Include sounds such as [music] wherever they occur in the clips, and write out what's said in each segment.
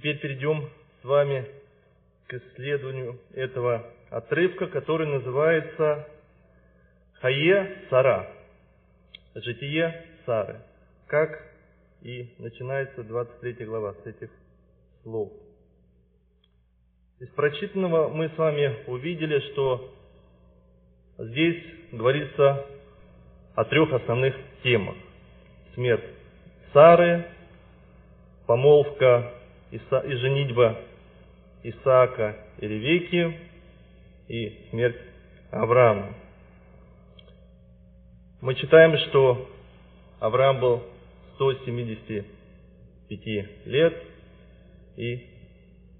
Теперь перейдем с вами к исследованию этого отрывка, который называется Хае Сара. Житие Сары. Как и начинается 23 глава с этих слов. Из прочитанного мы с вами увидели, что здесь говорится о трех основных темах. Смерть Сары, помолвка Иса, и женитьба Исаака и Ревеки и смерть Авраама. Мы читаем, что Авраам был 175 лет и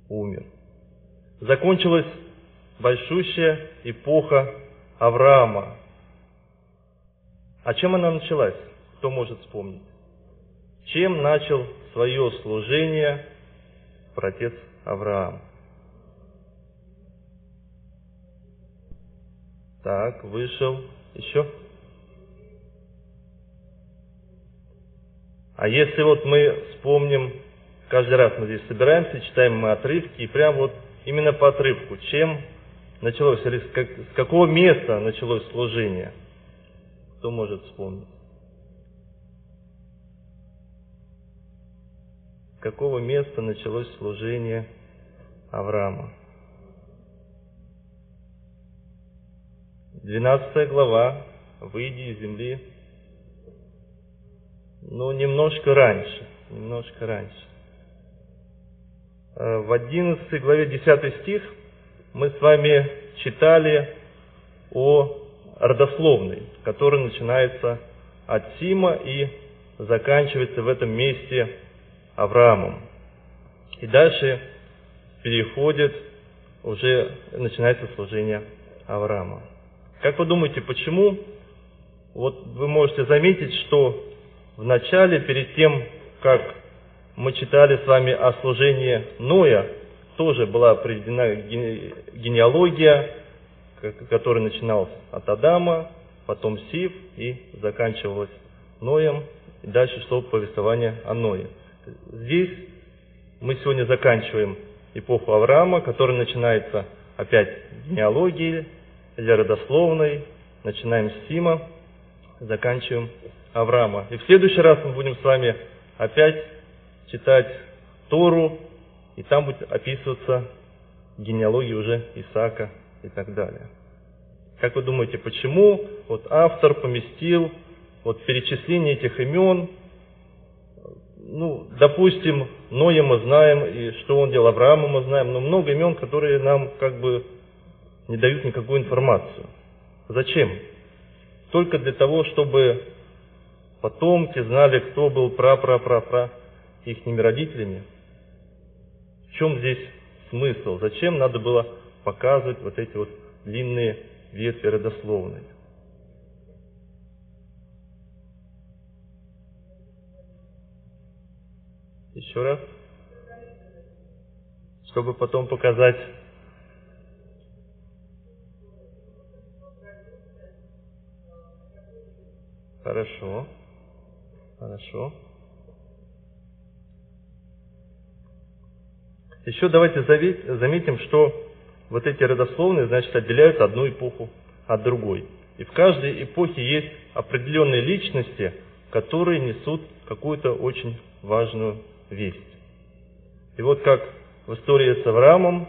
умер. Закончилась большущая эпоха Авраама. А чем она началась? Кто может вспомнить? Чем начал свое служение протец Авраам. Так, вышел. Еще? А если вот мы вспомним, каждый раз мы здесь собираемся, читаем мы отрывки, и прям вот именно по отрывку, чем началось, или с, как, с какого места началось служение? Кто может вспомнить? Какого места началось служение Авраама. 12 глава «Выйди из земли». Ну, немножко раньше, немножко раньше. Э, в 11 главе 10 стих мы с вами читали о родословной, которая начинается от Сима и заканчивается в этом месте Авраамом. И дальше переходит, уже начинается служение Авраама. Как вы думаете, почему? Вот вы можете заметить, что в начале, перед тем, как мы читали с вами о служении Ноя, тоже была приведена генеалогия, которая начиналась от Адама, потом Сив и заканчивалась Ноем, и дальше шло повествование о Ное. Здесь мы сегодня заканчиваем эпоху Авраама, которая начинается опять генеалогией или родословной. Начинаем с Сима, заканчиваем Авраама. И в следующий раз мы будем с вами опять читать Тору, и там будет описываться генеалогия уже Исаака и так далее. Как вы думаете, почему вот автор поместил вот перечисление этих имен ну, допустим, Ноя мы знаем, и что он делал, Авраама мы знаем, но много имен, которые нам как бы не дают никакую информацию. Зачем? Только для того, чтобы потомки знали, кто был пра-пра-пра-пра ихними родителями. В чем здесь смысл? Зачем надо было показывать вот эти вот длинные ветви родословные? Еще раз. Чтобы потом показать Хорошо. Хорошо. Еще давайте заметим, что вот эти родословные, значит, отделяют одну эпоху от другой. И в каждой эпохе есть определенные личности, которые несут какую-то очень важную весть. И вот как в истории с Авраамом,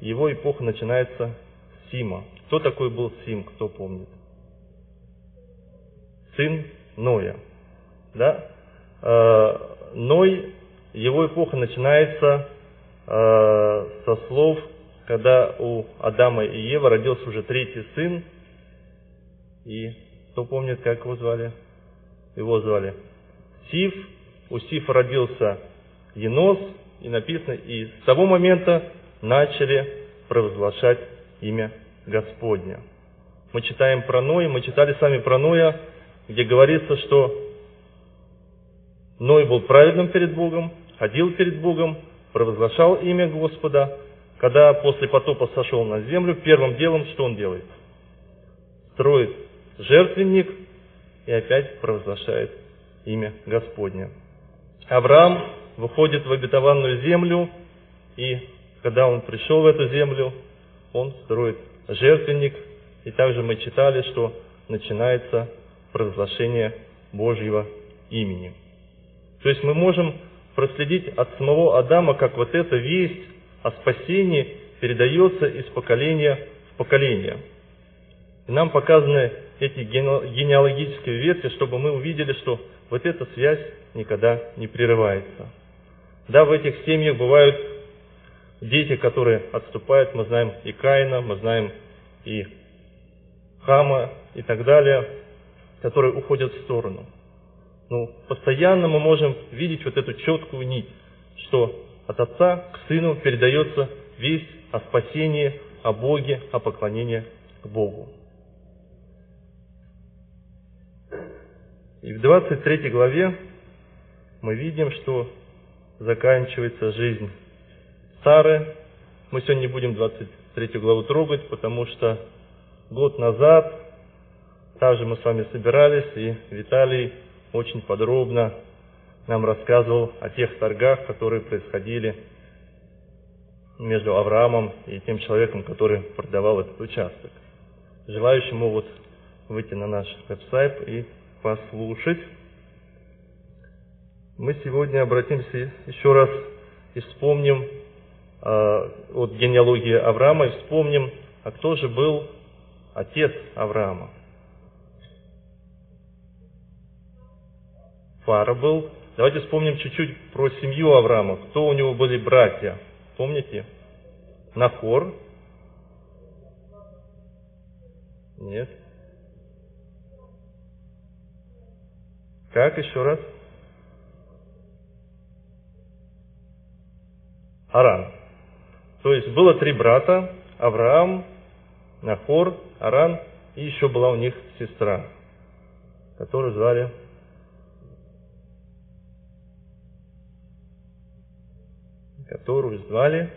его эпоха начинается с Сима. Кто такой был Сим, кто помнит? Сын Ноя. Да? Э, Ной, его эпоха начинается э, со слов, когда у Адама и Евы родился уже третий сын. И кто помнит, как его звали? Его звали Сив, у Сифа родился Енос, и написано, и с того момента начали провозглашать имя Господня. Мы читаем про Ноя, мы читали с вами про Ноя, где говорится, что Ной был праведным перед Богом, ходил перед Богом, провозглашал имя Господа. Когда после потопа сошел на землю, первым делом что он делает? Строит жертвенник и опять провозглашает имя Господня. Авраам выходит в обетованную землю, и когда он пришел в эту землю, он строит жертвенник, и также мы читали, что начинается провозглашение Божьего имени. То есть мы можем проследить от самого Адама, как вот эта весть о спасении передается из поколения в поколение. И нам показаны эти генеалогические ветви, чтобы мы увидели, что вот эта связь никогда не прерывается. Да, в этих семьях бывают дети, которые отступают, мы знаем и Каина, мы знаем и Хама и так далее, которые уходят в сторону. Но постоянно мы можем видеть вот эту четкую нить, что от отца к сыну передается весть о спасении, о Боге, о поклонении к Богу. И в 23 главе мы видим, что заканчивается жизнь Сары. Мы сегодня не будем 23 главу трогать, потому что год назад также мы с вами собирались, и Виталий очень подробно нам рассказывал о тех торгах, которые происходили между Авраамом и тем человеком, который продавал этот участок. Желающие могут выйти на наш веб-сайт и послушать. Мы сегодня обратимся еще раз и вспомним э, от генеалогии Авраама и вспомним, а кто же был отец Авраама. Фара был. Давайте вспомним чуть-чуть про семью Авраама. Кто у него были братья? Помните? Нахор? Нет. Как еще раз? Аран. То есть было три брата, Авраам, Нахор, Аран, и еще была у них сестра, которую звали которую звали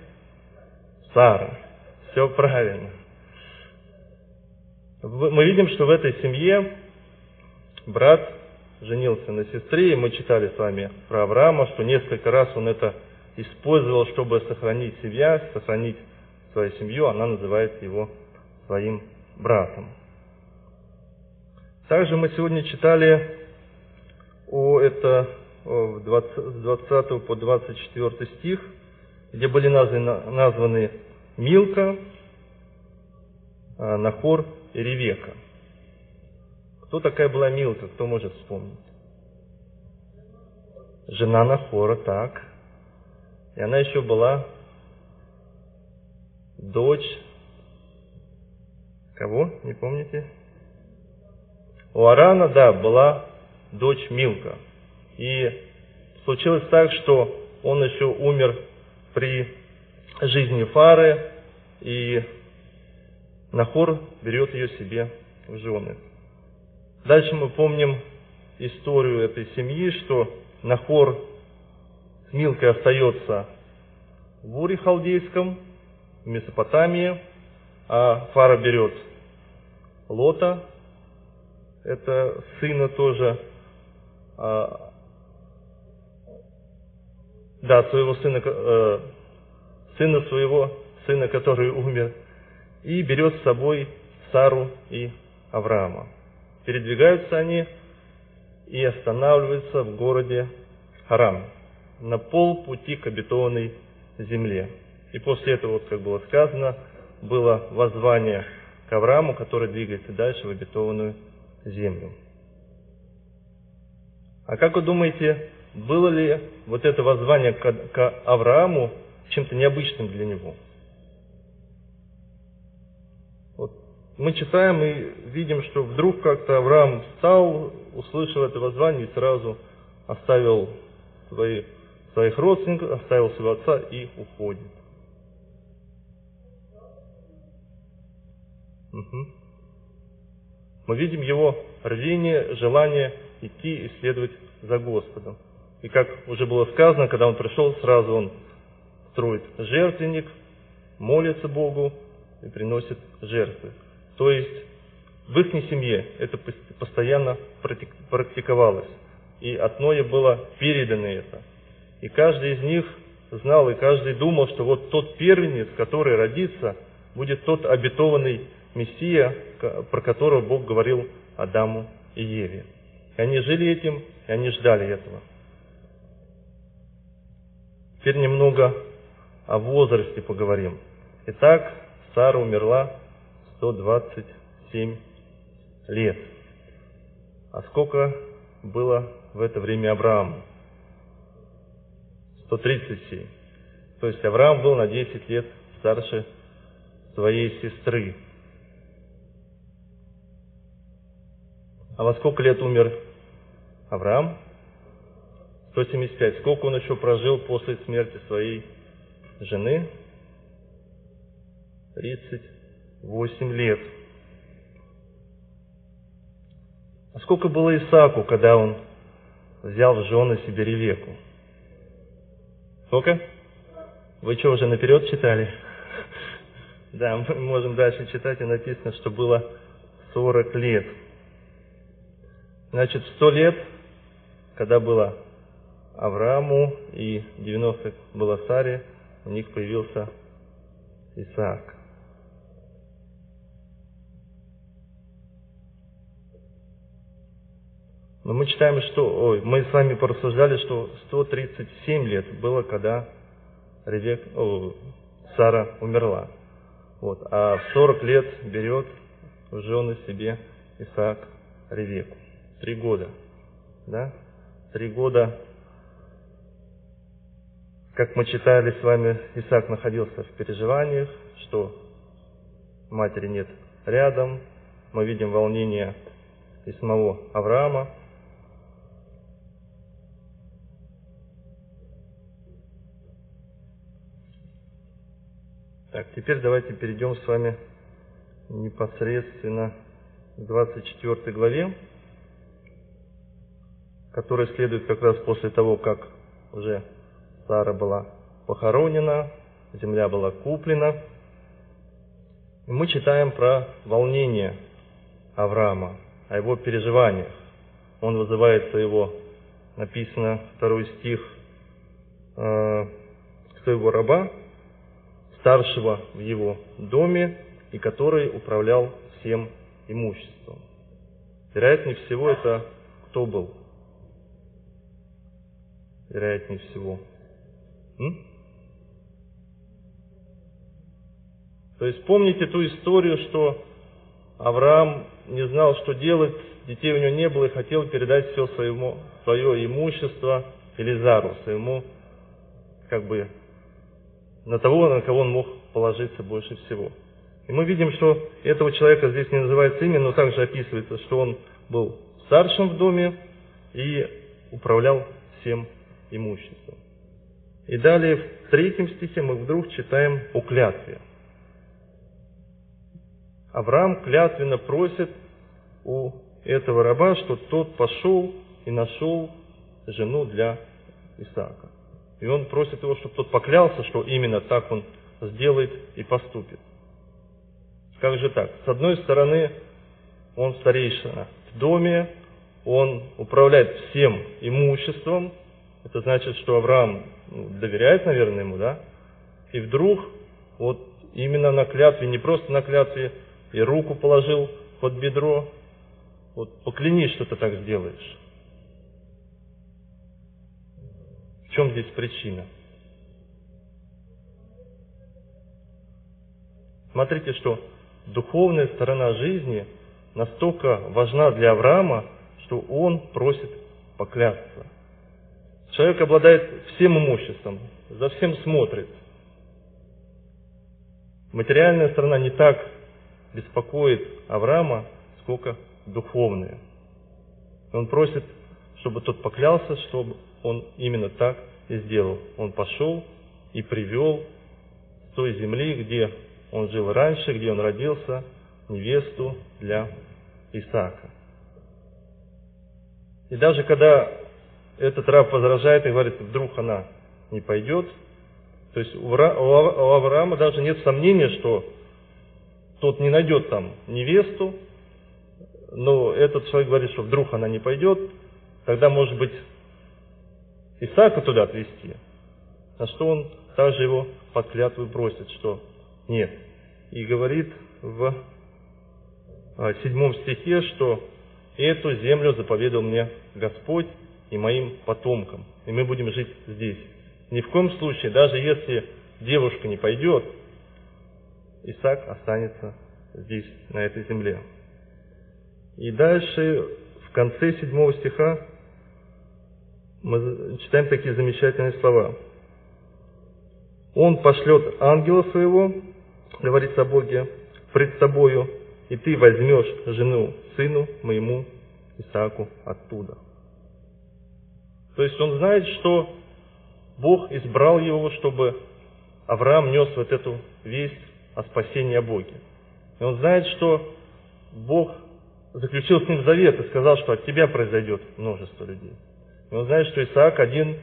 Сара. Все правильно. Мы видим, что в этой семье брат женился на сестре, и мы читали с вами про Авраама, что несколько раз он это использовал, чтобы сохранить себя, сохранить свою семью, она называет его своим братом. Также мы сегодня читали о это с 20 по 24 стих, где были названы, названы Милка, а, Нахор и Ревека. Кто такая была Милка, кто может вспомнить? Жена Нахора, так. И она еще была дочь кого, не помните? У Арана, да, была дочь Милка. И случилось так, что он еще умер при жизни Фары, и Нахор берет ее себе в жены. Дальше мы помним историю этой семьи, что Нахор с Милкой остается в Уре Халдейском, в Месопотамии, а Фара берет Лота, это сына тоже, а, да, своего сына, э, сына своего, сына, который умер, и берет с собой Сару и Авраама. Передвигаются они и останавливаются в городе Харам, на полпути к обетованной земле. И после этого, вот как было сказано, было воззвание к Аврааму, который двигается дальше в обетованную землю. А как вы думаете, было ли вот это воззвание к, Аврааму чем-то необычным для него? Мы читаем и видим, что вдруг как-то Авраам встал, услышал это воззвание и сразу оставил свои, своих родственников, оставил своего отца и уходит. Угу. Мы видим его рвение, желание идти и следовать за Господом. И как уже было сказано, когда он пришел, сразу он строит жертвенник, молится Богу и приносит жертвы. То есть в их семье это постоянно практиковалось. И от Ноя было передано это. И каждый из них знал, и каждый думал, что вот тот первенец, который родится, будет тот обетованный Мессия, про которого Бог говорил Адаму и Еве. И они жили этим, и они ждали этого. Теперь немного о возрасте поговорим. Итак, Сара умерла 127 лет. А сколько было в это время Аврааму? 137. То есть Авраам был на 10 лет старше своей сестры. А во сколько лет умер Авраам? 175. Сколько он еще прожил после смерти своей жены? 38 лет. А сколько было Исааку, когда он взял в жены себе Ревеку? Сколько? Вы что, уже наперед читали? [laughs] Да, мы можем дальше читать, и написано, что было 40 лет. Значит, 100 лет, когда было Аврааму и 90 было Саре, у них появился Исаак. Но мы читаем, что, ой, мы с вами порассуждали, что 137 лет было, когда Ревек, о, Сара умерла. Вот, а в 40 лет берет в жены себе Исаак Ревеку. Три года. Да? Три года, как мы читали с вами, Исаак находился в переживаниях, что матери нет рядом. Мы видим волнение и самого Авраама, Так, теперь давайте перейдем с вами непосредственно к 24 главе, которая следует как раз после того, как уже Сара была похоронена, земля была куплена. И мы читаем про волнение Авраама, о его переживаниях. Он вызывает своего, написано второй стих, э, своего раба, старшего в его доме и который управлял всем имуществом. Вероятнее всего, это кто был? Вероятнее всего. М? То есть помните ту историю, что Авраам не знал, что делать, детей у него не было и хотел передать все своему, свое имущество Элизару, своему как бы на того, на кого он мог положиться больше всего. И мы видим, что этого человека здесь не называется имя, но также описывается, что он был старшим в доме и управлял всем имуществом. И далее в третьем стихе мы вдруг читаем о клятве. Авраам клятвенно просит у этого раба, что тот пошел и нашел жену для Исаака. И он просит его, чтобы тот поклялся, что именно так он сделает и поступит. Как же так? С одной стороны, он старейшина в доме, он управляет всем имуществом, это значит, что Авраам ну, доверяет, наверное, ему, да? И вдруг, вот именно на клятве, не просто на клятве, и руку положил под бедро, вот поклянись, что ты так сделаешь. В чем здесь причина? Смотрите, что духовная сторона жизни настолько важна для Авраама, что он просит поклясться. Человек обладает всем имуществом, за всем смотрит. Материальная сторона не так беспокоит Авраама, сколько духовная. Он просит, чтобы тот поклялся, чтобы он именно так и сделал. Он пошел и привел с той земли, где он жил раньше, где он родился, невесту для Исаака. И даже когда этот раб возражает и говорит, вдруг она не пойдет, то есть у Авраама даже нет сомнения, что тот не найдет там невесту, но этот человек говорит, что вдруг она не пойдет, тогда, может быть, Исаака туда отвезти. На что он также его под клятву просит, что нет. И говорит в а, седьмом стихе, что эту землю заповедал мне Господь и моим потомкам, и мы будем жить здесь. Ни в коем случае, даже если девушка не пойдет, Исаак останется здесь, на этой земле. И дальше, в конце седьмого стиха, мы читаем такие замечательные слова. Он пошлет ангела своего, говорится о Боге, пред тобою, и ты возьмешь жену сыну моему Исааку оттуда. То есть он знает, что Бог избрал его, чтобы Авраам нес вот эту весть о спасении о Боге. И он знает, что Бог заключил с ним завет и сказал, что от тебя произойдет множество людей. Он знает, что Исаак один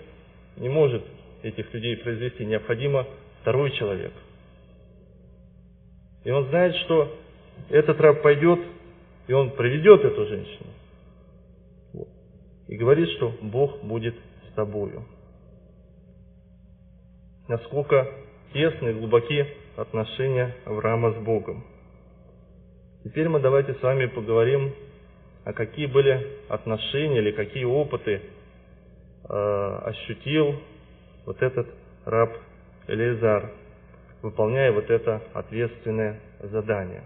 не может этих людей произвести, необходимо второй человек. И он знает, что этот раб пойдет, и он приведет эту женщину. И говорит, что Бог будет с тобою. Насколько тесны и глубоки отношения Авраама с Богом. Теперь мы давайте с вами поговорим, а какие были отношения или какие опыты ощутил вот этот раб Элизар, выполняя вот это ответственное задание.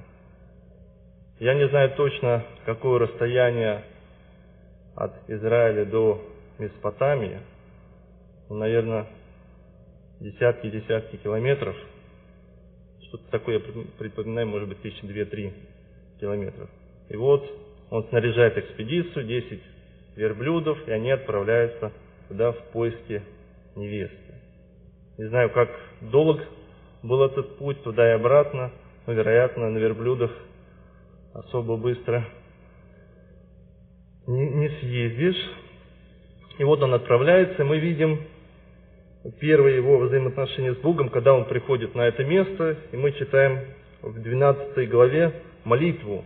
Я не знаю точно, какое расстояние от Израиля до Месопотамии, ну, наверное, десятки-десятки километров. Что-то такое, я припоминаю, может быть, тысячи две-три километров. И вот он снаряжает экспедицию, 10 верблюдов, и они отправляются туда в поиске невесты. Не знаю, как долг был этот путь туда и обратно, но, вероятно, на верблюдах особо быстро не, не съездишь. И вот он отправляется, и мы видим первое его взаимоотношение с Богом, когда он приходит на это место, и мы читаем в 12 главе молитву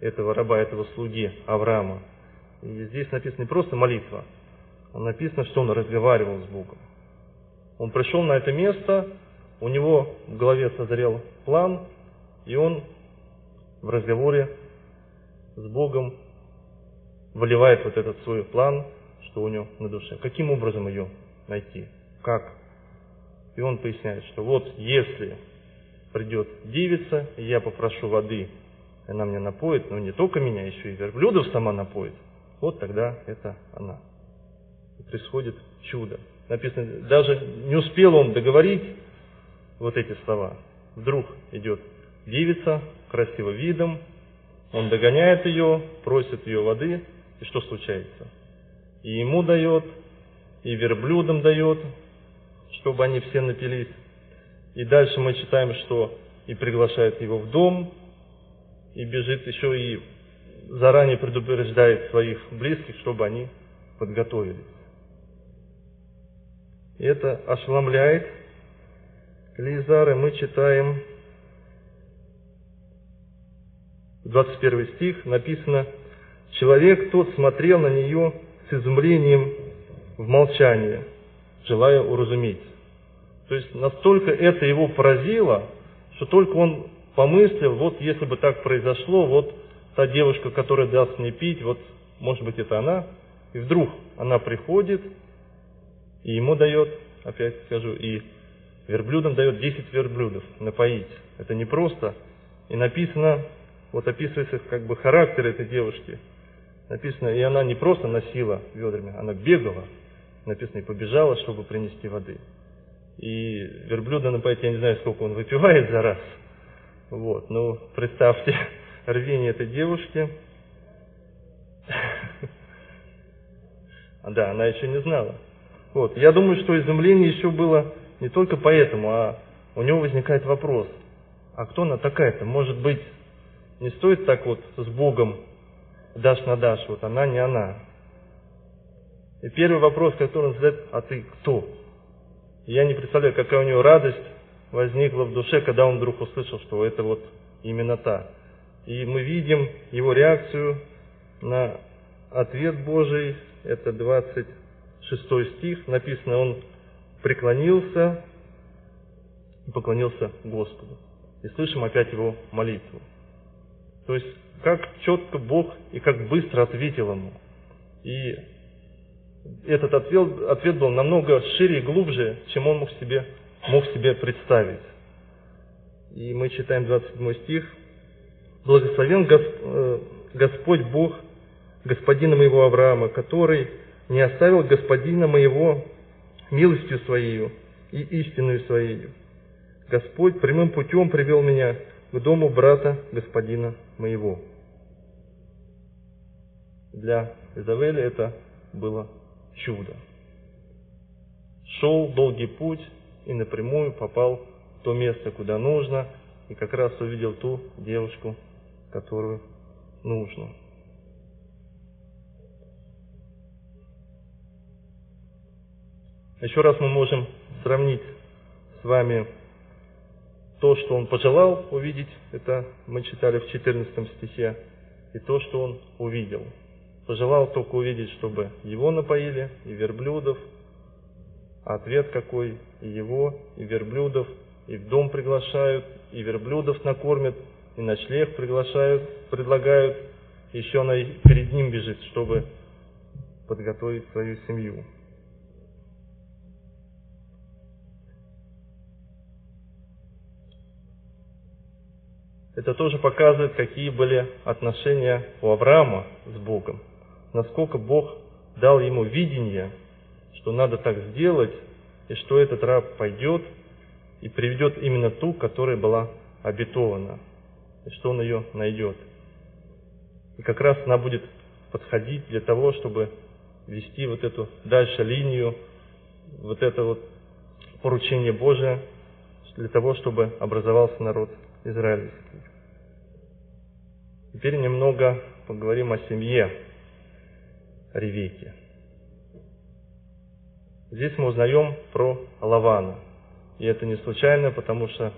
этого раба, этого слуги Авраама. И здесь написано не просто молитва, написано, что он разговаривал с Богом. Он пришел на это место, у него в голове созрел план, и он в разговоре с Богом выливает вот этот свой план, что у него на душе. Каким образом ее найти? Как? И он поясняет, что вот если придет девица, и я попрошу воды, она мне напоит, но не только меня, еще и верблюдов сама напоит, вот тогда это она. И происходит чудо. Написано, даже не успел он договорить вот эти слова. Вдруг идет девица, красиво видом, он догоняет ее, просит ее воды, и что случается? И ему дает, и верблюдам дает, чтобы они все напились. И дальше мы читаем, что и приглашает его в дом, и бежит еще и заранее предупреждает своих близких, чтобы они подготовились. Это ошеломляет Лизара. Мы читаем 21 стих, написано, «Человек тот смотрел на нее с изумлением в молчании, желая уразуметь». То есть настолько это его поразило, что только он помыслил, вот если бы так произошло, вот та девушка, которая даст мне пить, вот может быть это она, и вдруг она приходит, и ему дает, опять скажу, и верблюдам дает 10 верблюдов напоить. Это не просто. И написано, вот описывается как бы характер этой девушки. Написано, и она не просто носила ведрами, она бегала. Написано, и побежала, чтобы принести воды. И верблюда напоить, я не знаю, сколько он выпивает за раз. Вот, ну, представьте [laughs] рвение этой девушки. [laughs] Да, она еще не знала. Вот. Я думаю, что изумление еще было не только поэтому, а у него возникает вопрос, а кто она такая-то? Может быть, не стоит так вот с Богом дашь на дашь, вот она не она. И первый вопрос, который он задает, а ты кто? Я не представляю, какая у него радость возникла в душе, когда он вдруг услышал, что это вот именно та. И мы видим его реакцию на ответ Божий, это 20 6 стих, написано, он преклонился и поклонился Господу. И слышим опять его молитву. То есть, как четко Бог и как быстро ответил ему. И этот ответ, ответ был намного шире и глубже, чем он мог себе, мог себе представить. И мы читаем 27 стих. «Благословен э, Господь Бог, господина моего Авраама, который не оставил господина моего милостью Своею и истинную Своею. Господь прямым путем привел меня к дому брата господина моего». Для Изавеля это было чудо. Шел долгий путь и напрямую попал в то место, куда нужно, и как раз увидел ту девушку, которую нужно. Еще раз мы можем сравнить с вами то, что он пожелал увидеть, это мы читали в 14 стихе, и то, что он увидел – Пожелал только увидеть, чтобы его напоили, и верблюдов. А ответ какой? И его, и верблюдов, и в дом приглашают, и верблюдов накормят, и ночлег приглашают, предлагают. Еще она перед ним бежит, чтобы подготовить свою семью. Это тоже показывает, какие были отношения у Авраама с Богом насколько Бог дал ему видение, что надо так сделать, и что этот раб пойдет и приведет именно ту, которая была обетована, и что он ее найдет. И как раз она будет подходить для того, чтобы вести вот эту дальше линию, вот это вот поручение Божие, для того, чтобы образовался народ израильский. Теперь немного поговорим о семье Ревеке. Здесь мы узнаем про Лавана. И это не случайно, потому что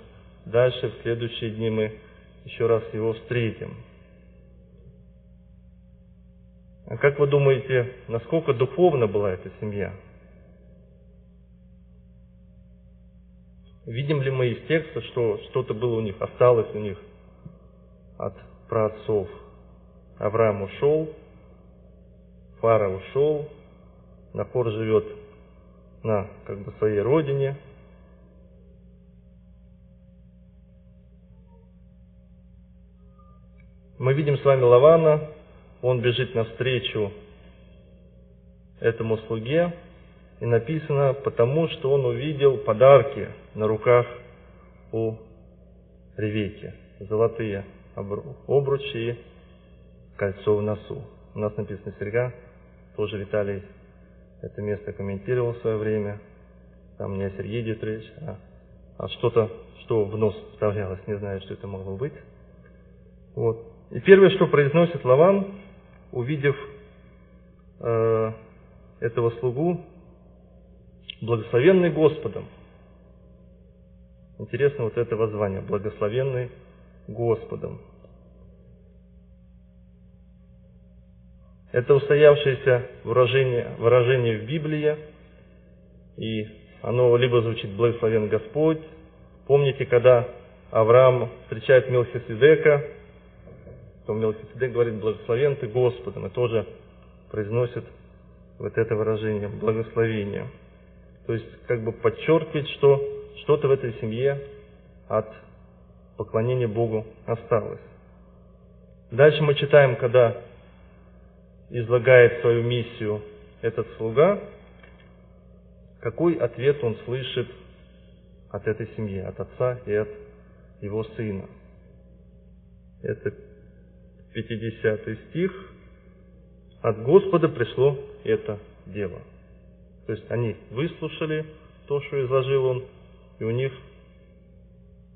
дальше, в следующие дни, мы еще раз его встретим. А как вы думаете, насколько духовна была эта семья? Видим ли мы из текста, что что-то было у них, осталось у них от праотцов? Авраам ушел, Фара ушел, Нахор живет на как бы своей родине. Мы видим с вами Лавана, он бежит навстречу этому слуге, и написано, потому что он увидел подарки на руках у Ревеки, золотые обручи и кольцо в носу. У нас написано серьга, тоже Виталий это место комментировал в свое время. Там не о Сергее идет речь, а, а что-то, что в нос вставлялось. Не знаю, что это могло быть. Вот. И первое, что произносит Лаван, увидев э, этого слугу, благословенный Господом. Интересно вот это воззвание, благословенный Господом. Это устоявшееся выражение, выражение в Библии, и оно либо звучит «Благословен Господь». Помните, когда Авраам встречает Мелхиседека, то Мелхиседек говорит «Благословен ты Господом», и тоже произносит вот это выражение «благословение». То есть, как бы подчеркивает, что что-то в этой семье от поклонения Богу осталось. Дальше мы читаем, когда излагает свою миссию этот слуга, какой ответ он слышит от этой семьи, от отца и от его сына. Это 50 стих. От Господа пришло это дело. То есть они выслушали то, что изложил он, и у них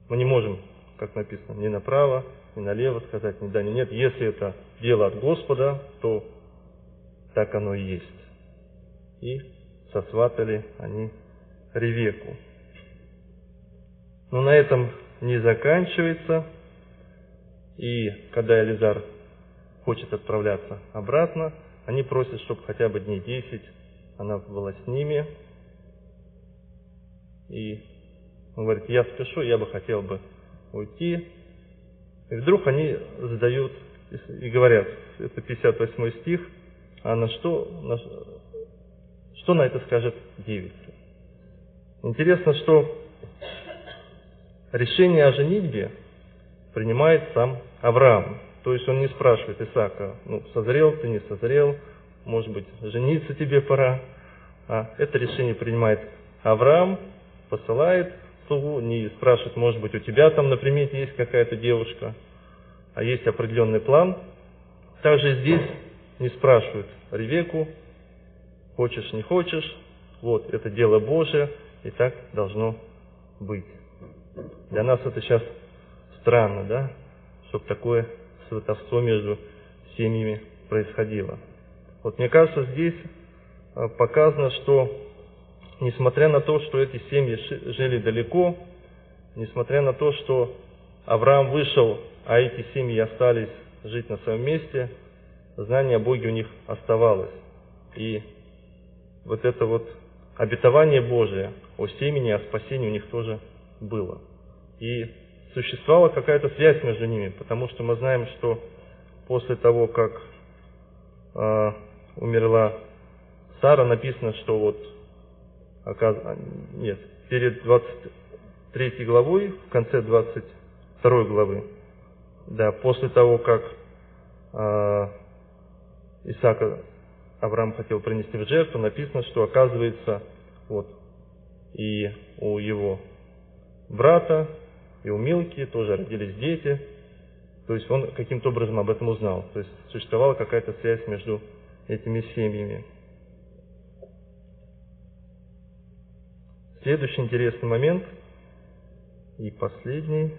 мы не можем, как написано, ни направо, ни налево сказать, ни да, ни нет. Если это дело от Господа, то так оно и есть. И сосватали они Ревеку. Но на этом не заканчивается. И когда Элизар хочет отправляться обратно, они просят, чтобы хотя бы дней 10 она была с ними. И он говорит, я спешу, я бы хотел бы уйти. И вдруг они задают и говорят, это 58 стих, а на что, на, что на это скажет девица? Интересно, что решение о женитьбе принимает сам Авраам. То есть он не спрашивает Исаака, ну, созрел ты, не созрел, может быть, жениться тебе пора. А это решение принимает Авраам, посылает слугу, не спрашивает, может быть, у тебя там на примете есть какая-то девушка, а есть определенный план. Также здесь не спрашивают Ревеку, хочешь, не хочешь, вот, это дело Божие, и так должно быть. Для нас это сейчас странно, да, чтобы такое сватовство между семьями происходило. Вот мне кажется, здесь а, показано, что несмотря на то, что эти семьи жили далеко, несмотря на то, что Авраам вышел, а эти семьи остались жить на своем месте, знание о Боге у них оставалось. И вот это вот обетование Божие о семени, о спасении у них тоже было. И существовала какая-то связь между ними, потому что мы знаем, что после того, как э, умерла Сара, написано, что вот, оказ... нет, перед 23 главой, в конце 22 главы, да, после того, как э, Исаака Авраам хотел принести в жертву, написано, что оказывается, вот, и у его брата и у Милки тоже родились дети. То есть он каким-то образом об этом узнал. То есть существовала какая-то связь между этими семьями. Следующий интересный момент и последний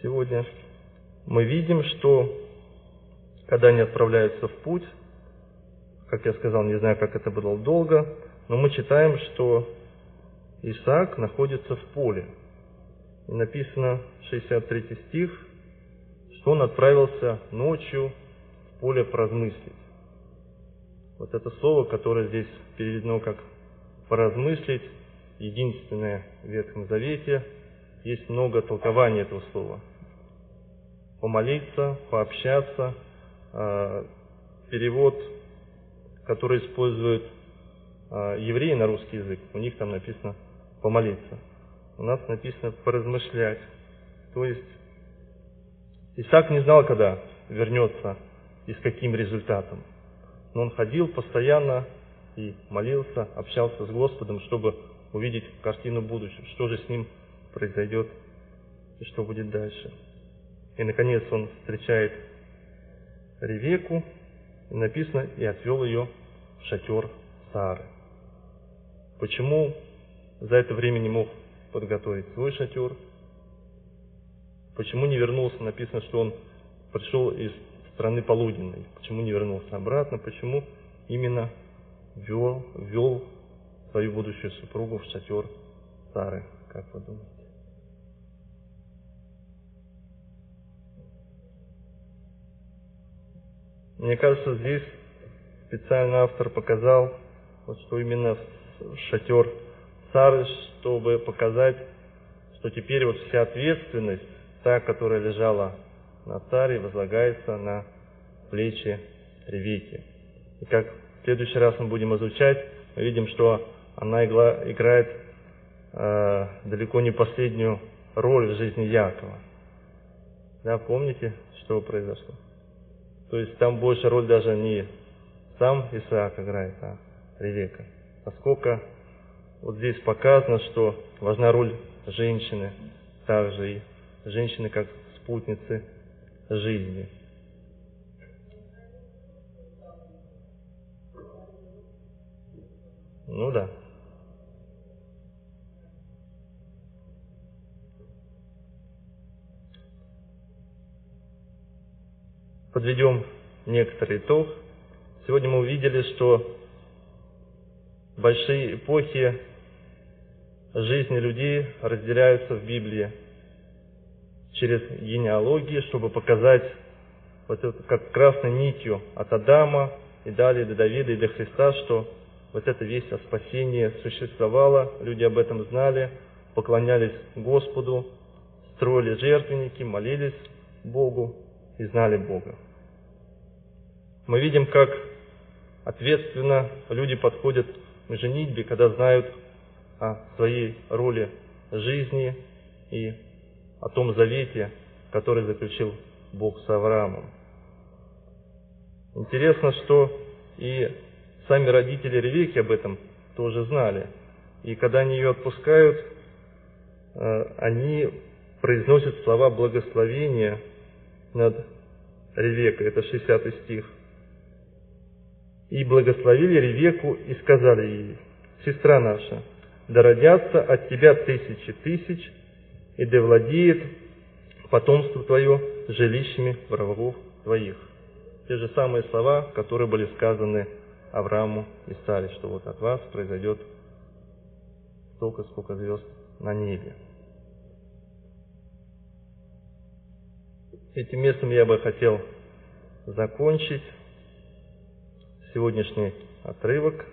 сегодня. Мы видим, что когда они отправляются в путь, как я сказал, не знаю, как это было долго, но мы читаем, что Исаак находится в поле – и написано, 63 стих, что он отправился ночью в поле поразмыслить. Вот это слово, которое здесь переведено как «поразмыслить», единственное в Ветхом Завете, есть много толкований этого слова. Помолиться, пообщаться, перевод, который используют а, евреи на русский язык, у них там написано «помолиться» у нас написано поразмышлять. То есть Исаак не знал, когда вернется и с каким результатом. Но он ходил постоянно и молился, общался с Господом, чтобы увидеть картину будущего, что же с ним произойдет и что будет дальше. И, наконец, он встречает Ревеку, и написано, и отвел ее в шатер Сары. Почему за это время не мог подготовить свой шатер. Почему не вернулся? Написано, что он пришел из страны полуденной. Почему не вернулся обратно? Почему именно вел, вел свою будущую супругу в шатер Сары? Как вы думаете? Мне кажется, здесь специально автор показал, вот, что именно шатер Сары, чтобы показать, что теперь вот вся ответственность, та, которая лежала на Саре, возлагается на плечи Ревеки. И как в следующий раз мы будем изучать, мы видим, что она игла, играет э, далеко не последнюю роль в жизни Якова. Да, помните, что произошло? То есть там больше роль даже не сам Исаак играет, а Ревека. Поскольку вот здесь показано, что важна роль женщины, также и женщины как спутницы жизни. Ну да. Подведем некоторый итог. Сегодня мы увидели, что большие эпохи жизни людей разделяются в Библии через генеалогии, чтобы показать вот это как красной нитью от Адама и далее до Давида и до Христа, что вот эта весть о спасении существовала, люди об этом знали, поклонялись Господу, строили жертвенники, молились Богу и знали Бога. Мы видим, как ответственно люди подходят к женитьбе, когда знают о своей роли жизни и о том завете, который заключил Бог с Авраамом. Интересно, что и сами родители Ревеки об этом тоже знали. И когда они ее отпускают, э, они произносят слова благословения над Ревекой. Это 60 стих. «И благословили Ревеку и сказали ей, «Сестра наша, да родятся от тебя тысячи тысяч, и да владеет потомство твое жилищами врагов твоих». Те же самые слова, которые были сказаны Аврааму и Саре, что вот от вас произойдет столько, сколько звезд на небе. Этим местом я бы хотел закончить сегодняшний отрывок.